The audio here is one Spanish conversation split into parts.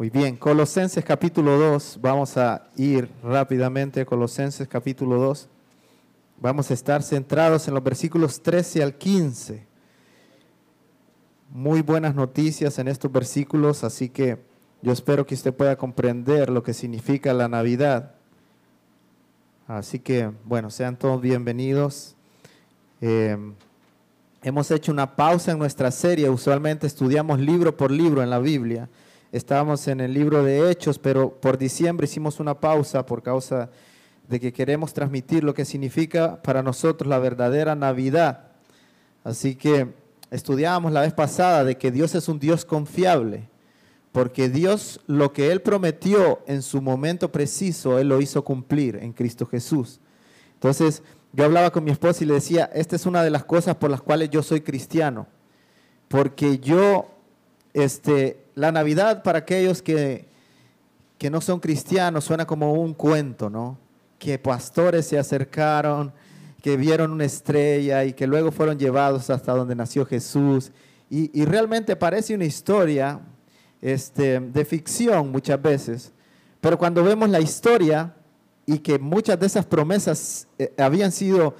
Muy bien, Colosenses capítulo 2, vamos a ir rápidamente a Colosenses capítulo 2. Vamos a estar centrados en los versículos 13 al 15. Muy buenas noticias en estos versículos, así que yo espero que usted pueda comprender lo que significa la Navidad. Así que, bueno, sean todos bienvenidos. Eh, hemos hecho una pausa en nuestra serie, usualmente estudiamos libro por libro en la Biblia Estábamos en el libro de Hechos, pero por diciembre hicimos una pausa por causa de que queremos transmitir lo que significa para nosotros la verdadera Navidad. Así que estudiábamos la vez pasada de que Dios es un Dios confiable, porque Dios lo que Él prometió en su momento preciso, Él lo hizo cumplir en Cristo Jesús. Entonces, yo hablaba con mi esposa y le decía, esta es una de las cosas por las cuales yo soy cristiano, porque yo este, la Navidad para aquellos que, que no son cristianos suena como un cuento, ¿no? Que pastores se acercaron, que vieron una estrella y que luego fueron llevados hasta donde nació Jesús. Y, realmente parece una historia este, de ficción muchas veces, pero cuando vemos la historia y que muchas de esas promesas eh, habían sido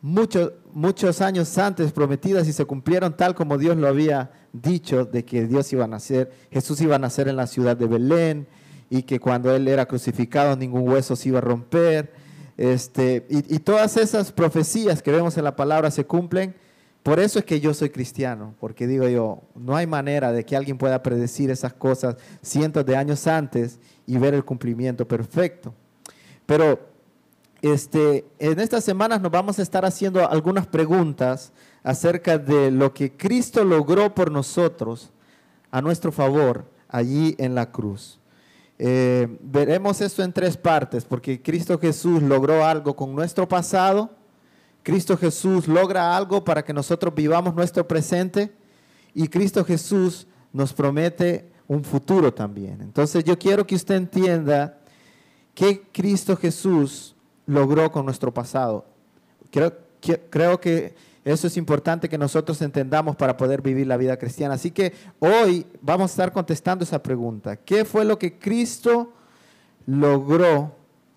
muchos, muchos años antes prometidas y se cumplieron tal como Dios lo había dicho de que Dios iba a nacer, Jesús iba a nacer en la ciudad de Belén y que cuando él era crucificado ningún hueso se iba a romper. Este, y, todas esas profecías que vemos en la palabra se cumplen. Por eso es que yo soy cristiano, porque digo yo, no hay manera de que alguien pueda predecir esas cosas cientos de años antes y ver el cumplimiento perfecto. Pero este, en estas semanas nos vamos a estar haciendo algunas preguntas acerca de lo que Cristo logró por nosotros a nuestro favor allí en la cruz. Eh, veremos esto en tres partes, porque Cristo Jesús logró algo con nuestro pasado, Cristo Jesús logra algo para que nosotros vivamos nuestro presente y Cristo Jesús nos promete un futuro también. Entonces yo quiero que usted entienda que Cristo Jesús logró con nuestro pasado. Creo, creo que eso es importante que nosotros entendamos para poder vivir la vida cristiana. Así que hoy vamos a estar contestando esa pregunta. ¿Qué fue lo que Cristo logró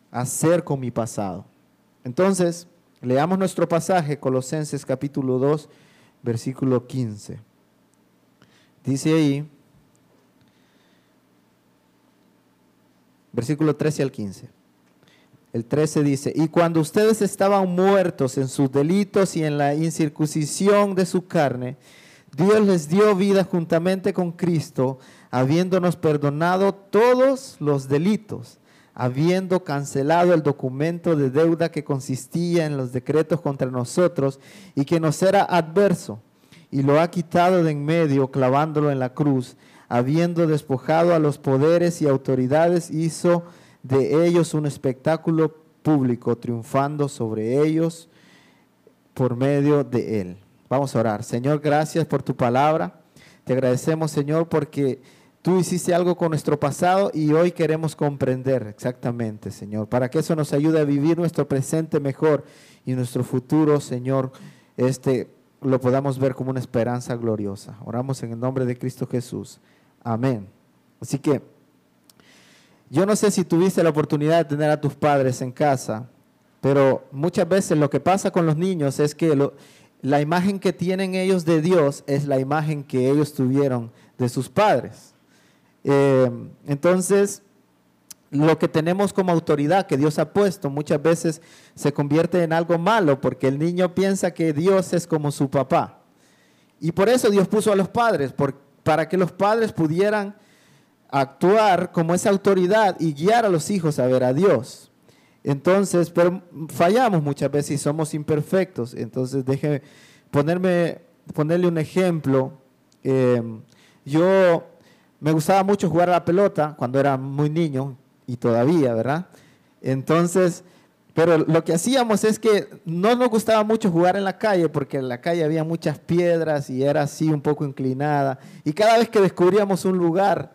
hacer con mi pasado? Entonces, leamos nuestro pasaje, Colosenses capítulo 2, versículo 15. Dice ahí, versículo 13 al 15. El 13 dice, y cuando ustedes estaban muertos en sus delitos y en la incircuncisión de su carne, Dios les dio vida juntamente con Cristo, habiéndonos perdonado todos los delitos, habiendo cancelado el documento de deuda que consistía en los decretos contra nosotros y que nos era adverso, y lo ha quitado de en medio, clavándolo en la cruz, habiendo despojado a los poderes y autoridades, hizo de ellos un espectáculo público, triunfando sobre ellos por medio de Él. Vamos a orar. Señor, gracias por tu palabra. Te agradecemos, Señor, porque tú hiciste algo con nuestro pasado y hoy queremos comprender exactamente, Señor, para que eso nos ayude a vivir nuestro presente mejor y nuestro futuro, Señor, este lo podamos ver como una esperanza gloriosa. Oramos en el nombre de Cristo Jesús. Amén. Así que yo no sé si tuviste la oportunidad de tener a tus padres en casa, pero muchas veces lo que pasa con los niños es que la imagen que tienen ellos de Dios es la imagen que ellos tuvieron de sus padres. Eh, entonces, lo que tenemos como autoridad que Dios ha puesto muchas veces se convierte en algo malo porque el niño piensa que Dios es como su papá. Y por eso Dios puso a los padres, para que los padres pudieran actuar como esa autoridad y guiar a los hijos a ver a Dios. Entonces, fallamos muchas veces y somos imperfectos. Entonces, déjeme ponerme, ponerle un ejemplo. Em, yo me gustaba mucho jugar a la pelota cuando era muy niño y todavía, ¿verdad? Entonces, pero lo que hacíamos es que no nos gustaba mucho jugar en la calle porque en la calle había muchas piedras y era así un poco inclinada. Y cada vez que descubríamos un lugar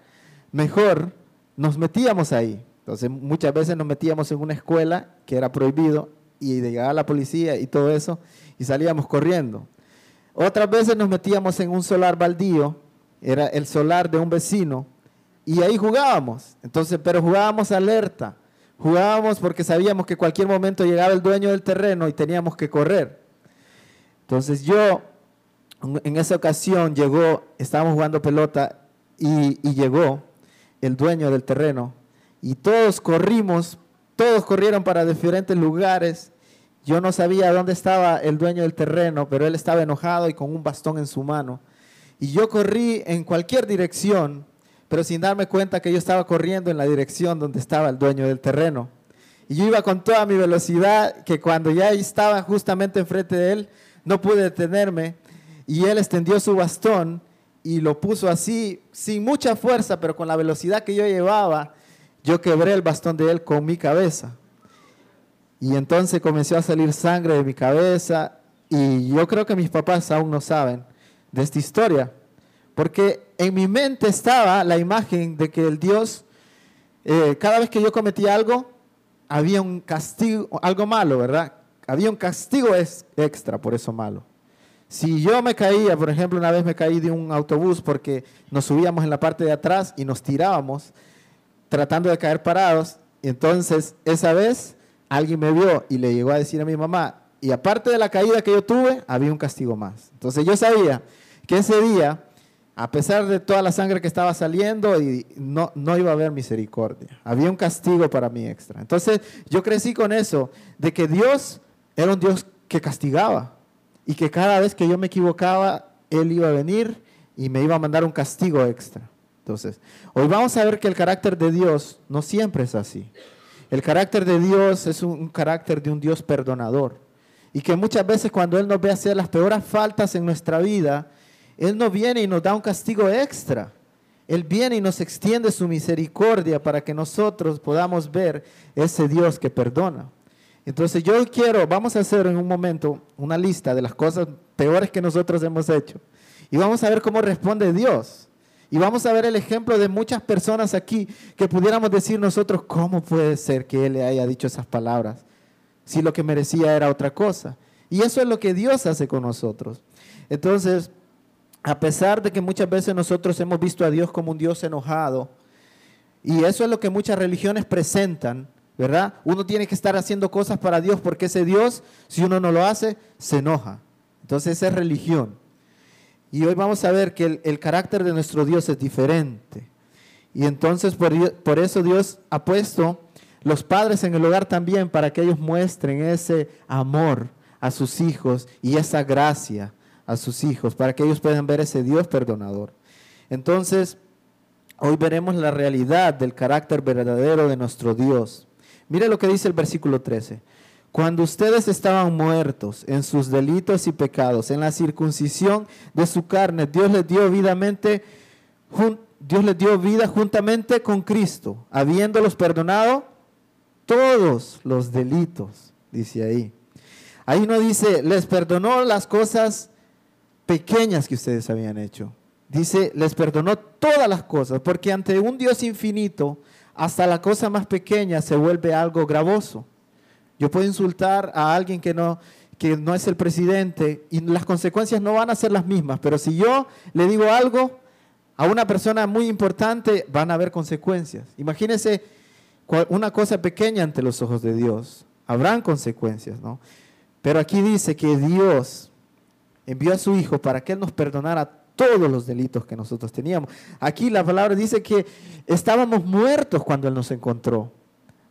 mejor nos metíamos ahí. Entonces muchas veces nos metíamos en una escuela que era prohibido y llegaba la policía y todo eso y salíamos corriendo. Otras veces nos metíamos en un solar baldío, era el solar de un vecino, y ahí jugábamos. Entonces, pero jugábamos alerta. Jugábamos porque sabíamos que cualquier momento llegaba el dueño del terreno y teníamos que correr. Entonces yo, en esa ocasión llegó, estábamos jugando pelota y, y llegó el dueño del terreno y todos corrimos, todos corrieron para diferentes lugares. Yo no sabía dónde estaba el dueño del terreno, pero él estaba enojado y con un bastón en su mano. Y yo corrí en cualquier dirección pero sin darme cuenta que yo estaba corriendo en la dirección donde estaba el dueño del terreno. Y yo iba con toda mi velocidad, que cuando ya estaba justamente enfrente de él, no pude detenerme. Y él extendió su bastón y lo puso así, sin mucha fuerza, pero con la velocidad que yo llevaba, yo quebré el bastón de él con mi cabeza. Y entonces comenzó a salir sangre de mi cabeza. Y yo creo que mis papás aún no saben de esta historia. Porque en mi mente estaba la imagen de que el Dios, eh, cada vez que yo cometía algo, había un castigo, algo malo, ¿verdad? Había un castigo extra por eso malo. Si yo me caía, por ejemplo, una vez me caí de un autobús porque nos subíamos en la parte de atrás y nos tirábamos tratando de caer parados, entonces esa vez alguien me vio y le llegó a decir a mi mamá, y aparte de la caída que yo tuve, había un castigo más. Entonces yo sabía que ese día a pesar de toda la sangre que estaba saliendo, y no, no iba a haber misericordia. Había un castigo para mí extra. Entonces yo crecí con eso, de que Dios era un Dios que castigaba y que cada vez que yo me equivocaba, Él iba a venir y me iba a mandar un castigo extra. Entonces, hoy vamos a ver que el carácter de Dios no siempre es así. El carácter de Dios es un, carácter de un Dios perdonador. Y que muchas veces cuando Él nos ve hacer las peores faltas en nuestra vida, él no viene y nos da un castigo extra. Él viene y nos extiende su misericordia para que nosotros podamos ver ese Dios que perdona. Entonces yo quiero, vamos a hacer en un momento una lista de las cosas peores que nosotros hemos hecho. Y vamos a ver cómo responde Dios. Y vamos a ver el ejemplo de muchas personas aquí que pudiéramos decir nosotros, ¿cómo puede ser que Él le haya dicho esas palabras? Si lo que merecía era otra cosa. Y eso es lo que Dios hace con nosotros. Entonces, a pesar de que muchas veces nosotros hemos visto a Dios como un Dios enojado, y eso es lo que muchas religiones presentan, ¿verdad? Uno tiene que estar haciendo cosas para Dios porque ese Dios, si uno no lo hace, se enoja. Entonces esa es religión. Y hoy vamos a ver que el, carácter de nuestro Dios es diferente. Y entonces por, por eso Dios ha puesto los padres en el hogar también para que ellos muestren ese amor a sus hijos y esa gracia a sus hijos, para que ellos puedan ver ese Dios perdonador. Entonces, hoy veremos la realidad del carácter verdadero de nuestro Dios. Mire lo que dice el versículo 13. Cuando ustedes estaban muertos en sus delitos y pecados, en la circuncisión de su carne, Dios les dio vidamente, Dios les dio vida juntamente con Cristo, habiéndolos perdonado todos los delitos, dice ahí. Ahí no dice, les perdonó las cosas pequeñas que ustedes habían hecho. Dice, les perdonó todas las cosas, porque ante un Dios infinito, hasta la cosa más pequeña se vuelve algo gravoso. Yo puedo insultar a alguien que no, que no es el presidente y las consecuencias no van a ser las mismas, pero si yo le digo algo a una persona muy importante, van a haber consecuencias. Imagínense una cosa pequeña ante los ojos de Dios. Habrán consecuencias, ¿no? Pero aquí dice que Dios envió a su Hijo para que Él nos perdonara todos los delitos que nosotros teníamos. Aquí la palabra dice que estábamos muertos cuando Él nos encontró.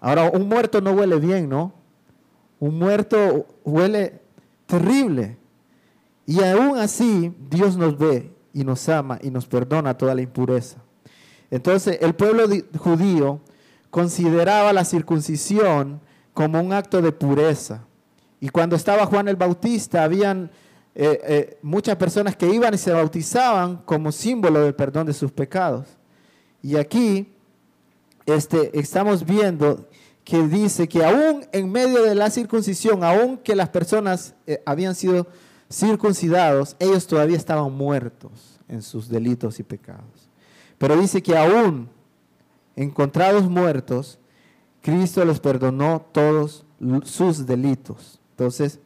Ahora, un muerto no huele bien, ¿no? Un muerto huele terrible. Y aún así, Dios nos ve y nos ama y nos perdona toda la impureza. Entonces, el pueblo judío consideraba la circuncisión como un acto de pureza. Y cuando estaba Juan el Bautista, habían eh, eh, muchas personas que iban y se bautizaban como símbolo del perdón de sus pecados. Y aquí este, estamos viendo que dice que aún en medio de la circuncisión, aún que las personas eh, habían sido circuncidados, ellos todavía estaban muertos en sus delitos y pecados. Pero dice que aún encontrados muertos, Cristo les perdonó todos sus delitos. Entonces,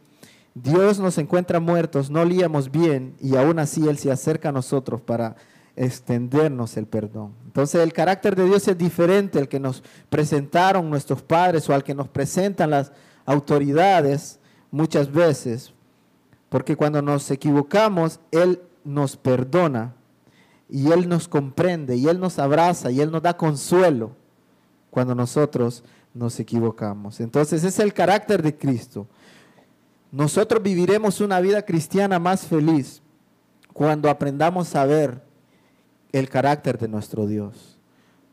Dios nos encuentra muertos, no olíamos bien y aún así Él se acerca a nosotros para extendernos el perdón. Entonces el carácter de Dios es diferente al que nos presentaron nuestros padres o al que nos presentan las autoridades muchas veces, porque cuando nos equivocamos, Él nos perdona y Él nos comprende y Él nos abraza y Él nos da consuelo cuando nosotros nos equivocamos. Entonces es el carácter de Cristo. Nosotros viviremos una vida cristiana más feliz cuando aprendamos a ver el carácter de nuestro Dios.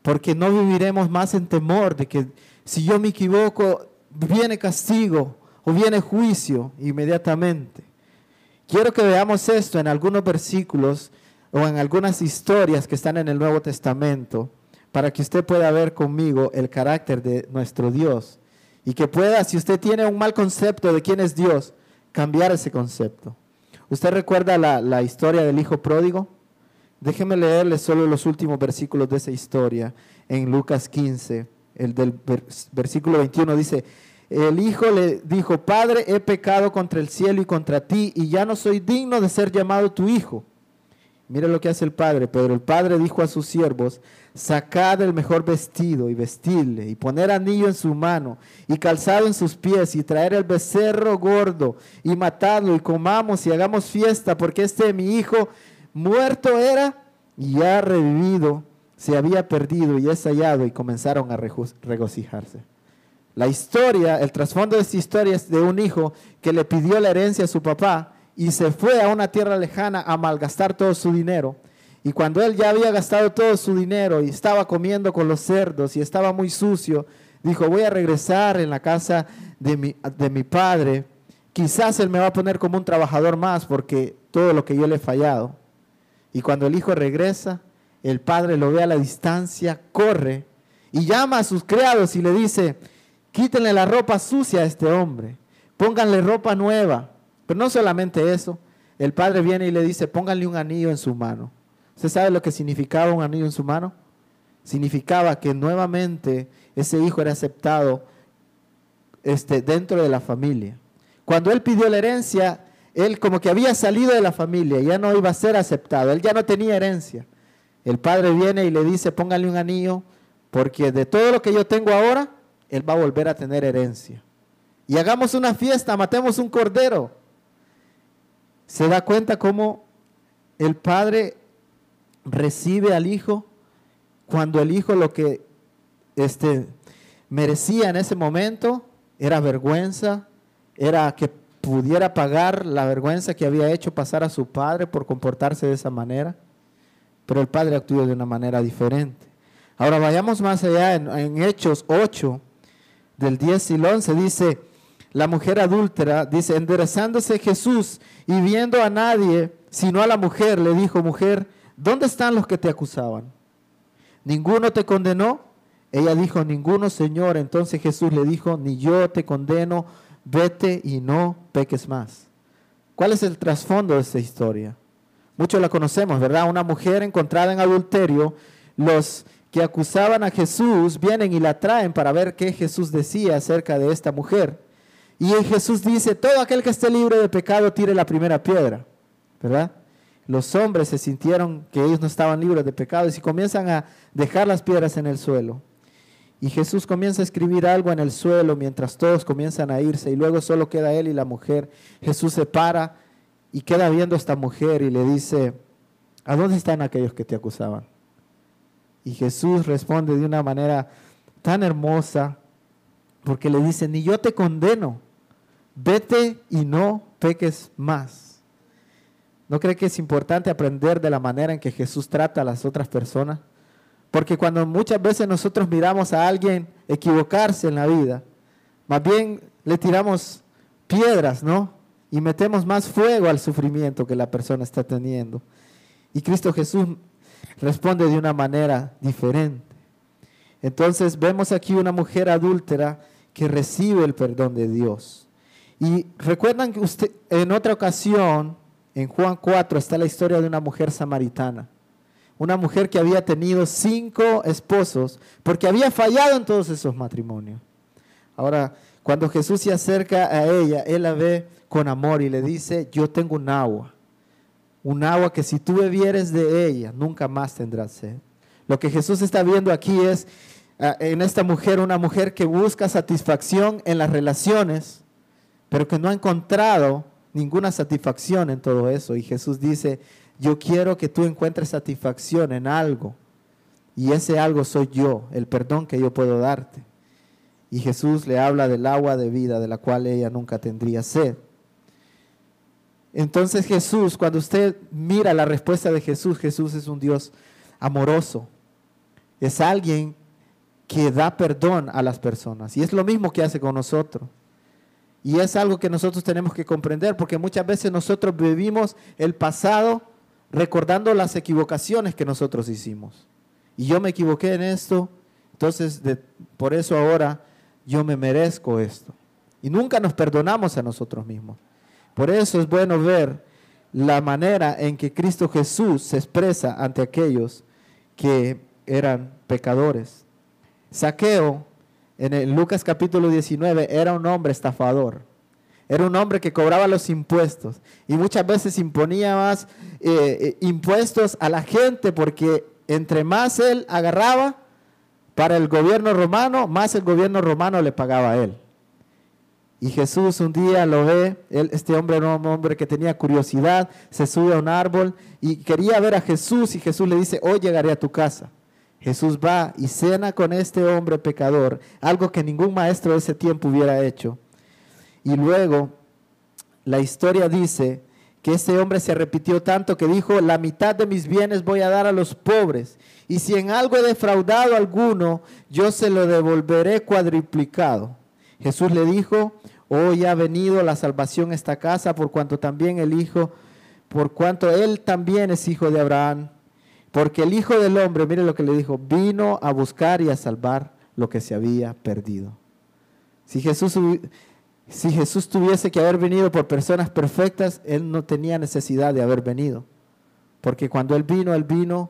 Porque no viviremos más en temor de que si yo me equivoco, viene castigo o viene juicio inmediatamente. Quiero que veamos esto en algunos versículos o en algunas historias que están en el Nuevo Testamento para que usted pueda ver conmigo el carácter de nuestro Dios y que pueda, si usted tiene un mal concepto de quién es Dios, cambiar ese concepto. ¿Usted recuerda la, la historia del hijo pródigo? Déjeme leerle solo los últimos versículos de esa historia en Lucas 15, el del versículo 21 dice, el hijo le dijo, Padre, he pecado contra el cielo y contra ti, y ya no soy digno de ser llamado tu hijo. Mire lo que hace el padre, pero el padre dijo a sus siervos, sacad el mejor vestido y vestirle, y poner anillo en su mano, y calzado en sus pies, y traer el becerro gordo, y matarlo, y comamos y hagamos fiesta, porque este mi hijo muerto era y ya revivido, se había perdido y es hallado y comenzaron a regocijarse. La historia, el trasfondo de esta historia es de un hijo que le pidió la herencia a su papá y se fue a una tierra lejana a malgastar todo su dinero. Y cuando él ya había gastado todo su dinero y estaba comiendo con los cerdos y estaba muy sucio, dijo, voy a regresar en la casa de mi, de mi padre. Quizás él me va a poner como un trabajador más porque todo lo que yo le he fallado. Y cuando el hijo regresa, el padre lo ve a la distancia, corre y llama a sus criados y le dice, quítenle la ropa sucia a este hombre, pónganle ropa nueva. Pero no solamente eso, el padre viene y le dice, pónganle un anillo en su mano. ¿Usted sabe lo que significaba un anillo en su mano? Significaba que nuevamente ese hijo era aceptado este, dentro de la familia. Cuando él pidió la herencia, él como que había salido de la familia, ya no iba a ser aceptado, él ya no tenía herencia. El padre viene y le dice, póngale un anillo, porque de todo lo que yo tengo ahora, él va a volver a tener herencia. Y hagamos una fiesta, matemos un cordero. Se da cuenta cómo el padre recibe al hijo cuando el hijo lo que este, merecía en ese momento era vergüenza, era que pudiera pagar la vergüenza que había hecho pasar a su padre por comportarse de esa manera, pero el padre actuó de una manera diferente. Ahora vayamos más allá, en, Hechos 8, del 10 y el 11, dice, la mujer adúltera, dice, enderezándose Jesús y viendo a nadie, sino a la mujer, le dijo, mujer, ¿dónde están los que te acusaban? ¿Ninguno te condenó? Ella dijo, ninguno, Señor. Entonces Jesús le dijo, ni yo te condeno vete y no peques más. ¿Cuál es el trasfondo de esta historia? Muchos la conocemos, ¿verdad? Una mujer encontrada en adulterio, los que acusaban a Jesús vienen y la traen para ver qué Jesús decía acerca de esta mujer. Y Jesús dice, todo aquel que esté libre de pecado tire la primera piedra, ¿verdad? Los hombres se sintieron que ellos no estaban libres de pecado y comienzan a dejar las piedras en el suelo. Y Jesús comienza a escribir algo en el suelo mientras todos comienzan a irse y luego solo queda él y la mujer. Jesús se para y queda viendo a esta mujer y le dice, ¿a dónde están aquellos que te acusaban? Y Jesús responde de una manera tan hermosa porque le dice, ni yo te condeno, vete y no peques más. ¿No cree que es importante aprender de la manera en que Jesús trata a las otras personas? Porque cuando muchas veces nosotros miramos a alguien equivocarse en la vida, más bien le tiramos piedras, ¿no? Y metemos más fuego al sufrimiento que la persona está teniendo. Y Cristo Jesús responde de una manera diferente. Entonces vemos aquí una mujer adúltera que recibe el perdón de Dios. Y recuerdan que usted, en otra ocasión, en Juan 4, está la historia de una mujer samaritana una mujer que había tenido cinco esposos porque había fallado en todos esos matrimonios. Ahora, cuando Jesús se acerca a ella, él la ve con amor y le dice, yo tengo un agua, un agua que si tú bebieres de ella, nunca más tendrás sed. Lo que Jesús está viendo aquí es ah, en esta mujer, una mujer que busca satisfacción en las relaciones, pero que no ha encontrado ninguna satisfacción en todo eso. Y Jesús dice, yo quiero que tú encuentres satisfacción en algo. Y ese algo soy yo, el perdón que yo puedo darte. Y Jesús le habla del agua de vida de la cual ella nunca tendría sed. Entonces Jesús, cuando usted mira la respuesta de Jesús, Jesús es un Dios amoroso. Es alguien que da perdón a las personas. Y es lo mismo que hace con nosotros. Y es algo que nosotros tenemos que comprender porque muchas veces nosotros vivimos el pasado recordando las equivocaciones que nosotros hicimos. Y yo me equivoqué en esto, entonces por eso ahora yo me merezco esto. Y nunca nos perdonamos a nosotros mismos. Por eso es bueno ver la manera en que Cristo Jesús se expresa ante aquellos que eran pecadores. Saqueo, en Lucas capítulo 19, era un hombre estafador. Era un hombre que cobraba los impuestos y muchas veces imponía más eh, eh, impuestos a la gente porque entre más él agarraba, para el gobierno romano, más el gobierno romano le pagaba a él. Y Jesús un día lo ve, este hombre era un hombre que tenía curiosidad, se sube a un árbol y quería ver a Jesús y Jesús le dice, hoy llegaré a tu casa. Jesús va y cena con este hombre pecador, algo que ningún maestro de ese tiempo hubiera hecho. Y luego la historia dice que ese hombre se repitió tanto que dijo, la mitad de mis bienes voy a dar a los pobres, y si en algo he defraudado a alguno, yo se lo devolveré cuadriplicado. Jesús le dijo, hoy ha venido la salvación a esta casa, por cuanto también el Hijo, por cuanto él también es hijo de Abraham, porque el Hijo del Hombre, mire lo que le dijo, vino a buscar y a salvar lo que se había perdido. Si Jesús si Jesús tuviese que haber venido por personas perfectas, Él no tenía necesidad de haber venido. Porque cuando Él vino, Él vino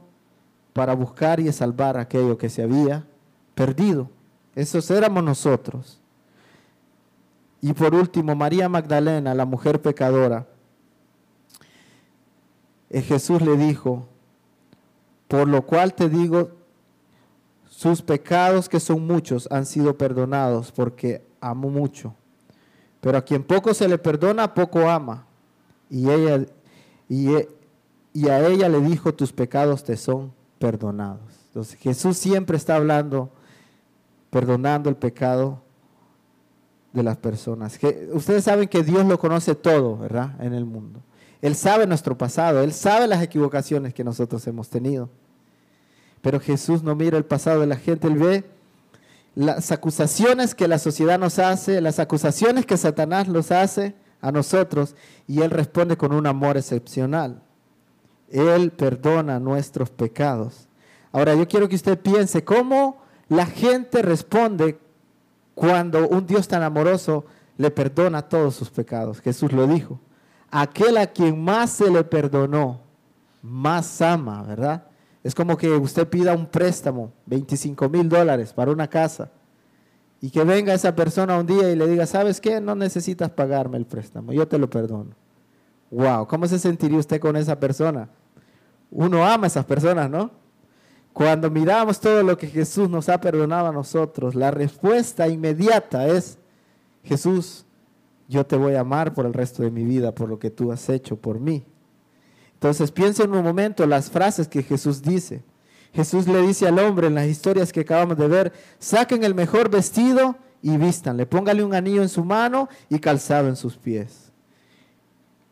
para buscar y salvar aquello que se había perdido. Esos éramos nosotros. Y por último, María Magdalena, la mujer pecadora. Eh, Jesús le dijo, por lo cual te digo, sus pecados que son muchos han sido perdonados porque amo mucho. Pero a quien poco se le perdona, poco ama. Y, ella, y, e, a ella le dijo, tus pecados te son perdonados. Entonces Jesús siempre está hablando, perdonando el pecado de las personas. Que, ustedes saben que Dios lo conoce todo, ¿verdad? En el mundo. Él sabe nuestro pasado, Él sabe las equivocaciones que nosotros hemos tenido. Pero Jesús no mira el pasado de la gente, Él ve las acusaciones que la sociedad nos hace, las acusaciones que Satanás nos hace a nosotros, y Él responde con un amor excepcional. Él perdona nuestros pecados. Ahora yo quiero que usted piense cómo la gente responde cuando un Dios tan amoroso le perdona todos sus pecados. Jesús lo dijo. Aquel a quien más se le perdonó, más ama, ¿verdad? Es como que usted pida un préstamo, 25 mil dólares para una casa, y que venga esa persona un día y le diga, ¿sabes qué? No necesitas pagarme el préstamo, yo te lo perdono. Wow, ¿cómo se sentiría usted con esa persona? Uno ama a esas personas, ¿no? Cuando miramos todo lo que Jesús nos ha perdonado a nosotros, la respuesta inmediata es, Jesús, yo te voy a amar por el resto de mi vida, por lo que tú has hecho por mí. Entonces piensa en un momento las frases que Jesús dice. Jesús le dice al hombre en las historias que acabamos de ver, saquen el mejor vestido y vístanle, póngale un anillo en su mano y calzado en sus pies.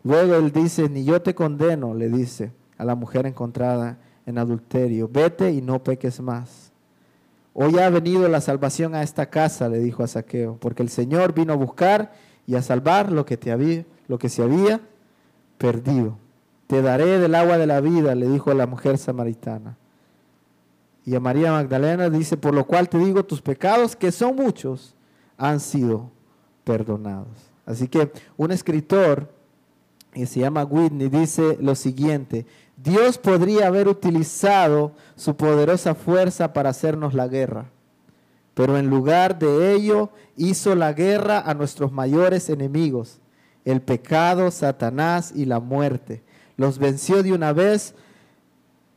Luego él dice, ni yo te condeno, le dice a la mujer encontrada en adulterio, vete y no peques más. Hoy ha venido la salvación a esta casa, le dijo a Saqueo, porque el Señor vino a buscar y a salvar lo que, te había, lo que se había perdido. Te daré del agua de la vida, le dijo la mujer samaritana. Y a María Magdalena dice, por lo cual te digo, tus pecados, que son muchos, han sido perdonados. Así que un escritor que se llama Whitney dice lo siguiente, Dios podría haber utilizado su poderosa fuerza para hacernos la guerra, pero en lugar de ello hizo la guerra a nuestros mayores enemigos, el pecado, Satanás y la muerte los venció de una vez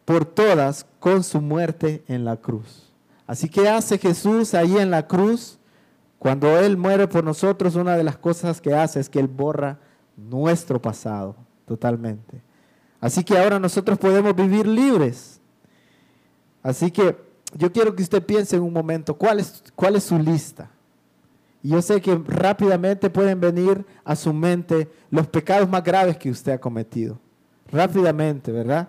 por todas con su muerte en la cruz. Así que hace Jesús ahí en la cruz, cuando Él muere por nosotros, una de las cosas que hace es que Él borra nuestro pasado totalmente. Así que ahora nosotros podemos vivir libres. Así que yo quiero que usted piense en un momento, ¿cuál es, cuál es su lista? Y yo sé que rápidamente pueden venir a su mente los pecados más graves que usted ha cometido. Rápidamente, ¿verdad?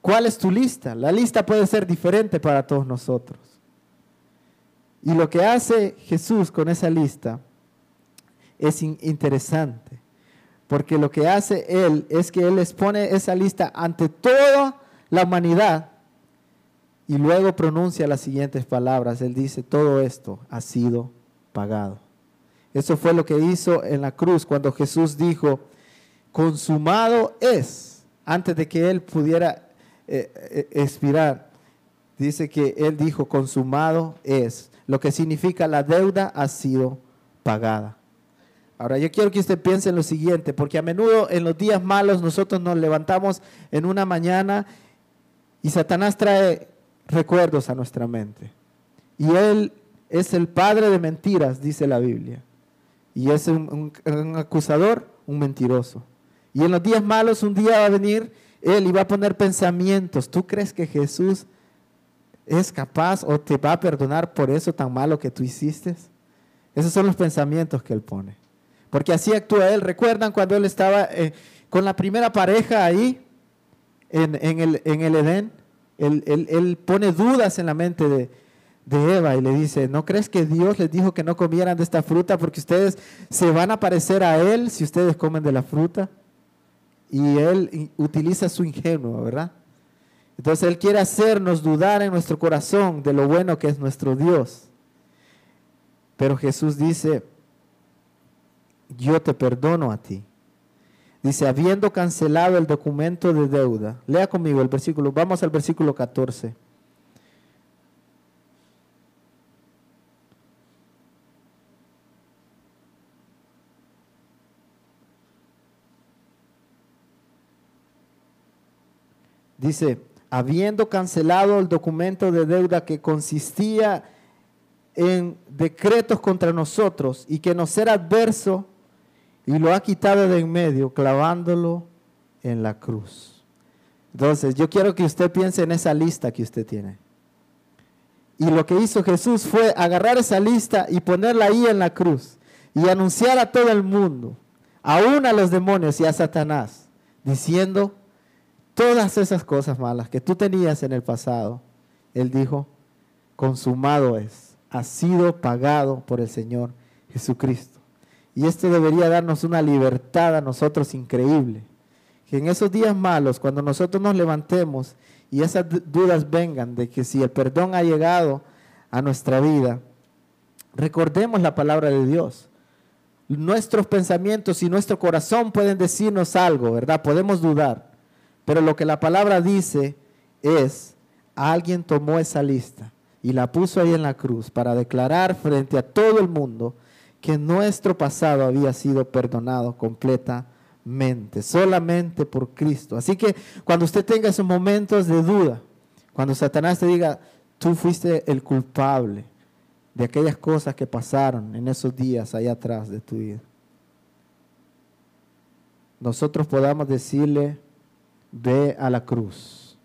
¿Cuál es tu lista? La lista puede ser diferente para todos nosotros. Y lo que hace Jesús con esa lista es interesante, porque lo que hace Él es que Él les pone esa lista ante toda la humanidad y luego pronuncia las siguientes palabras. Él dice, todo esto ha sido pagado. Eso fue lo que hizo en la cruz cuando Jesús dijo, consumado es, antes de que Él pudiera eh, eh, expirar. Dice que Él dijo, consumado es, lo que significa la deuda ha sido pagada. Ahora yo quiero que usted piense en lo siguiente, porque a menudo en los días malos nosotros nos levantamos en una mañana y Satanás trae recuerdos a nuestra mente. Y Él es el padre de mentiras, dice la Biblia. Y es un, acusador, un mentiroso. Y en los días malos un día va a venir él iba a poner pensamientos. ¿Tú crees que Jesús es capaz o te va a perdonar por eso tan malo que tú hiciste? Esos son los pensamientos que Él pone. Porque así actúa Él. ¿Recuerdan cuando Él estaba eh, con la primera pareja ahí en, el, en el, Edén? Él, pone dudas en la mente de, de Eva y le dice, ¿no crees que Dios les dijo que no comieran de esta fruta porque ustedes se van a parecer a Él si ustedes comen de la fruta? y él utiliza su ingenuo, ¿verdad? Entonces él quiere hacernos dudar en nuestro corazón de lo bueno que es nuestro Dios. Pero Jesús dice, yo te perdono a ti. Dice, habiendo cancelado el documento de deuda. Lea conmigo el versículo, vamos al versículo 14. Dice, habiendo cancelado el documento de deuda que consistía en decretos contra nosotros y que nos era adverso, y lo ha quitado de en medio, clavándolo en la cruz. Entonces, yo quiero que usted piense en esa lista que usted tiene. Y lo que hizo Jesús fue agarrar esa lista y ponerla ahí en la cruz y anunciar a todo el mundo, aún a los demonios y a Satanás, diciendo, todas esas cosas malas que tú tenías en el pasado, Él dijo, consumado es, ha sido pagado por el Señor Jesucristo. Y esto debería darnos una libertad a nosotros increíble. Que en esos días malos, cuando nosotros nos levantemos y esas dudas vengan de que si el perdón ha llegado a nuestra vida, recordemos la palabra de Dios. Nuestros pensamientos y nuestro corazón pueden decirnos algo, ¿verdad? Podemos dudar. Pero lo que la palabra dice es, alguien tomó esa lista y la puso ahí en la cruz para declarar frente a todo el mundo que nuestro pasado había sido perdonado completamente, solamente por Cristo. Así que cuando usted tenga esos momentos de duda, cuando Satanás te diga, tú fuiste el culpable de aquellas cosas que pasaron en esos días allá atrás de tu vida, nosotros podamos decirle, ve a la cruz.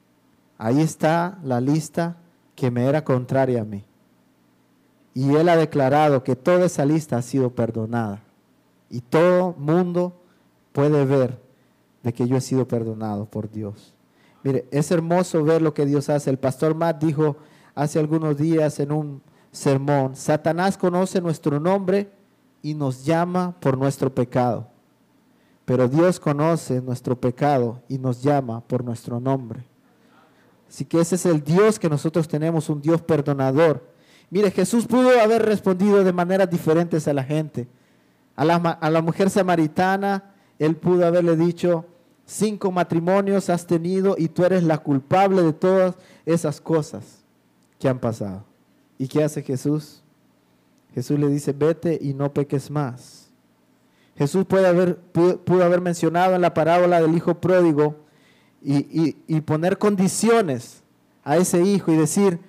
Ahí está la lista que me era contraria a mí. Y Él ha declarado que toda esa lista ha sido perdonada. Y todo mundo puede ver de que yo he sido perdonado por Dios. Mire, es hermoso ver lo que Dios hace. El pastor Matt dijo hace algunos días en un sermón, Satanás conoce nuestro nombre y nos llama por nuestro pecado. Pero Dios conoce nuestro pecado y nos llama por nuestro nombre. Así que ese es el Dios que nosotros tenemos, un Dios perdonador. Mire, Jesús pudo haber respondido de maneras diferentes a la gente. A la, a la mujer samaritana, él pudo haberle dicho, cinco matrimonios has tenido y tú eres la culpable de todas esas cosas que han pasado. ¿Y qué hace Jesús? Jesús le dice, vete y no peques más. Jesús puede haber, pudo, haber mencionado en la parábola del hijo pródigo y, y poner condiciones a ese hijo y decir,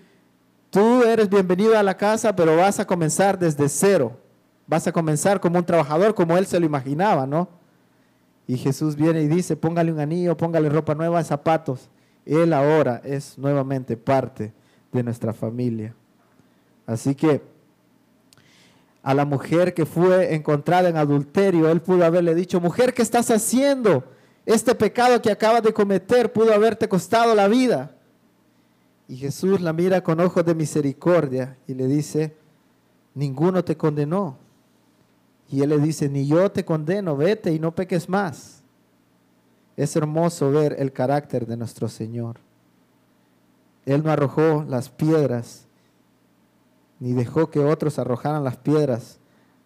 tú eres bienvenido a la casa, pero vas a comenzar desde cero. Vas a comenzar como un trabajador, como él se lo imaginaba, ¿no? Y Jesús viene y dice, póngale un anillo, póngale ropa nueva, zapatos. Él ahora es nuevamente parte de nuestra familia. Así que a la mujer que fue encontrada en adulterio, él pudo haberle dicho, mujer, ¿qué estás haciendo? Este pecado que acabas de cometer pudo haberte costado la vida. Y Jesús la mira con ojos de misericordia y le dice, ninguno te condenó. Y él le dice, ni yo te condeno, vete y no peques más. Es hermoso ver el carácter de nuestro Señor. Él no arrojó las piedras, ni dejó que otros arrojaran las piedras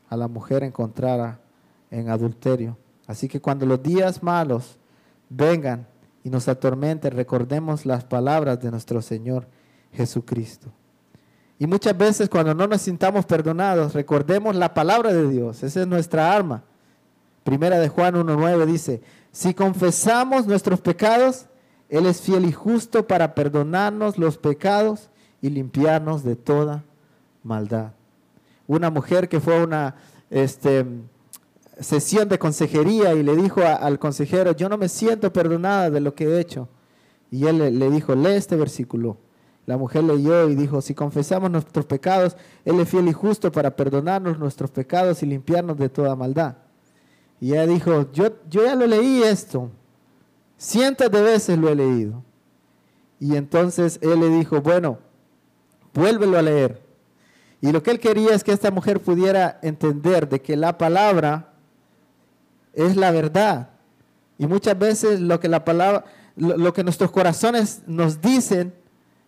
a la mujer encontrada en adulterio. Así que cuando los días malos vengan y nos atormenten, recordemos las palabras de nuestro Señor Jesucristo. Y muchas veces cuando no nos sintamos perdonados, recordemos la palabra de Dios. Esa es nuestra arma. Primera de Juan 1.9 dice, si confesamos nuestros pecados, Él es fiel y justo para perdonarnos los pecados y limpiarnos de toda maldad. Una mujer que fue una este, sesión de consejería y le dijo al consejero, yo no me siento perdonada de lo que he hecho. Y él le dijo, lee este versículo. La mujer leyó y dijo, si confesamos nuestros pecados, Él es fiel y justo para perdonarnos nuestros pecados y limpiarnos de toda maldad. Y ella dijo, yo, yo ya lo leí esto, cientos de veces lo he leído. Y entonces él le dijo, bueno, vuélvelo a leer. Y lo que él quería es que esta mujer pudiera entender de que la palabra es la verdad. Y muchas veces lo que la palabra, lo que nuestros corazones nos dicen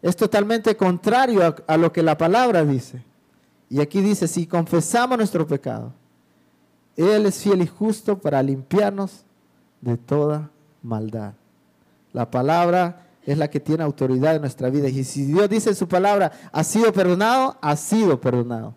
es totalmente contrario a, lo que la palabra dice. Y aquí dice, si confesamos nuestro pecado, Él es fiel y justo para limpiarnos de toda maldad. La palabra es la que tiene autoridad en nuestra vida. Y si Dios dice en su palabra, ha sido perdonado, ha sido perdonado.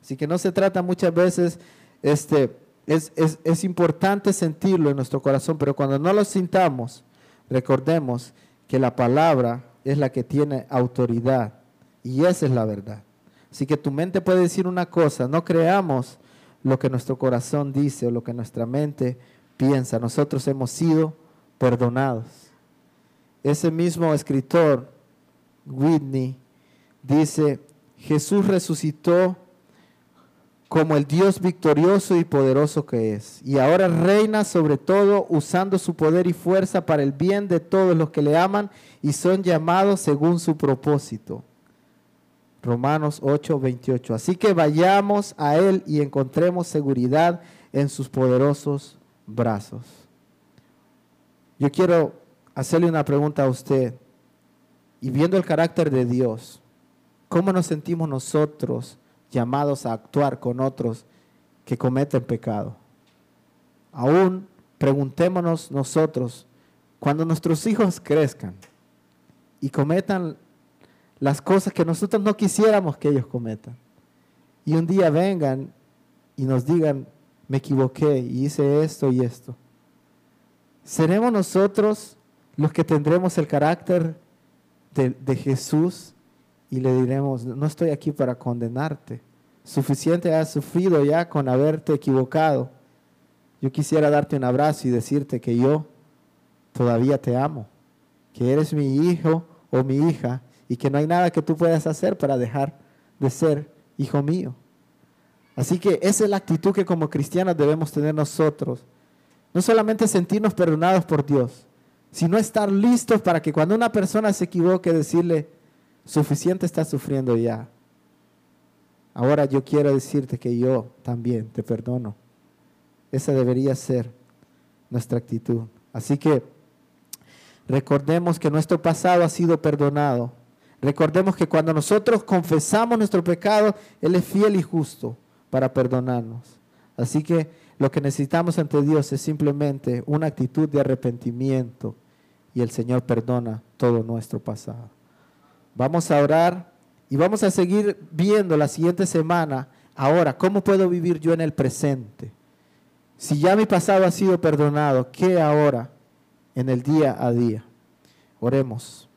Así que no se trata muchas veces, este, es, es importante sentirlo en nuestro corazón, pero cuando no lo sintamos, recordemos que la palabra es la que tiene autoridad. Y esa es la verdad. Así que tu mente puede decir una cosa, no creamos lo que nuestro corazón dice o lo que nuestra mente piensa. Nosotros hemos sido perdonados. Ese mismo escritor, Whitney, dice, Jesús resucitó como el Dios victorioso y poderoso que es. Y ahora reina sobre todo usando su poder y fuerza para el bien de todos los que le aman y son llamados según su propósito. Romanos 8, 28. Así que vayamos a Él y encontremos seguridad en sus poderosos brazos. Yo quiero hacerle una pregunta a usted. Y viendo el carácter de Dios, ¿cómo nos sentimos nosotros llamados a actuar con otros que cometen pecado. Aún preguntémonos nosotros, cuando nuestros hijos crezcan y cometan las cosas que nosotros no quisiéramos que ellos cometan, y un día vengan y nos digan, me equivoqué y hice esto y esto, ¿seremos nosotros los que tendremos el carácter de, de Jesús y le diremos, no estoy aquí para condenarte. Suficiente has sufrido ya con haberte equivocado. Yo quisiera darte un abrazo y decirte que yo todavía te amo, que eres mi hijo o mi hija y que no hay nada que tú puedas hacer para dejar de ser hijo mío. Así que esa es la actitud que como cristianos debemos tener nosotros. No solamente sentirnos perdonados por Dios, sino estar listos para que cuando una persona se equivoque decirle, Suficiente estás sufriendo ya. Ahora yo quiero decirte que yo también te perdono. Esa debería ser nuestra actitud. Así que recordemos que nuestro pasado ha sido perdonado. Recordemos que cuando nosotros confesamos nuestro pecado, Él es fiel y justo para perdonarnos. Así que lo que necesitamos ante Dios es simplemente una actitud de arrepentimiento y el Señor perdona todo nuestro pasado. Vamos a orar y vamos a seguir viendo la siguiente semana. Ahora, ¿cómo puedo vivir yo en el presente? Si ya mi pasado ha sido perdonado, ¿qué ahora en el día a día? Oremos.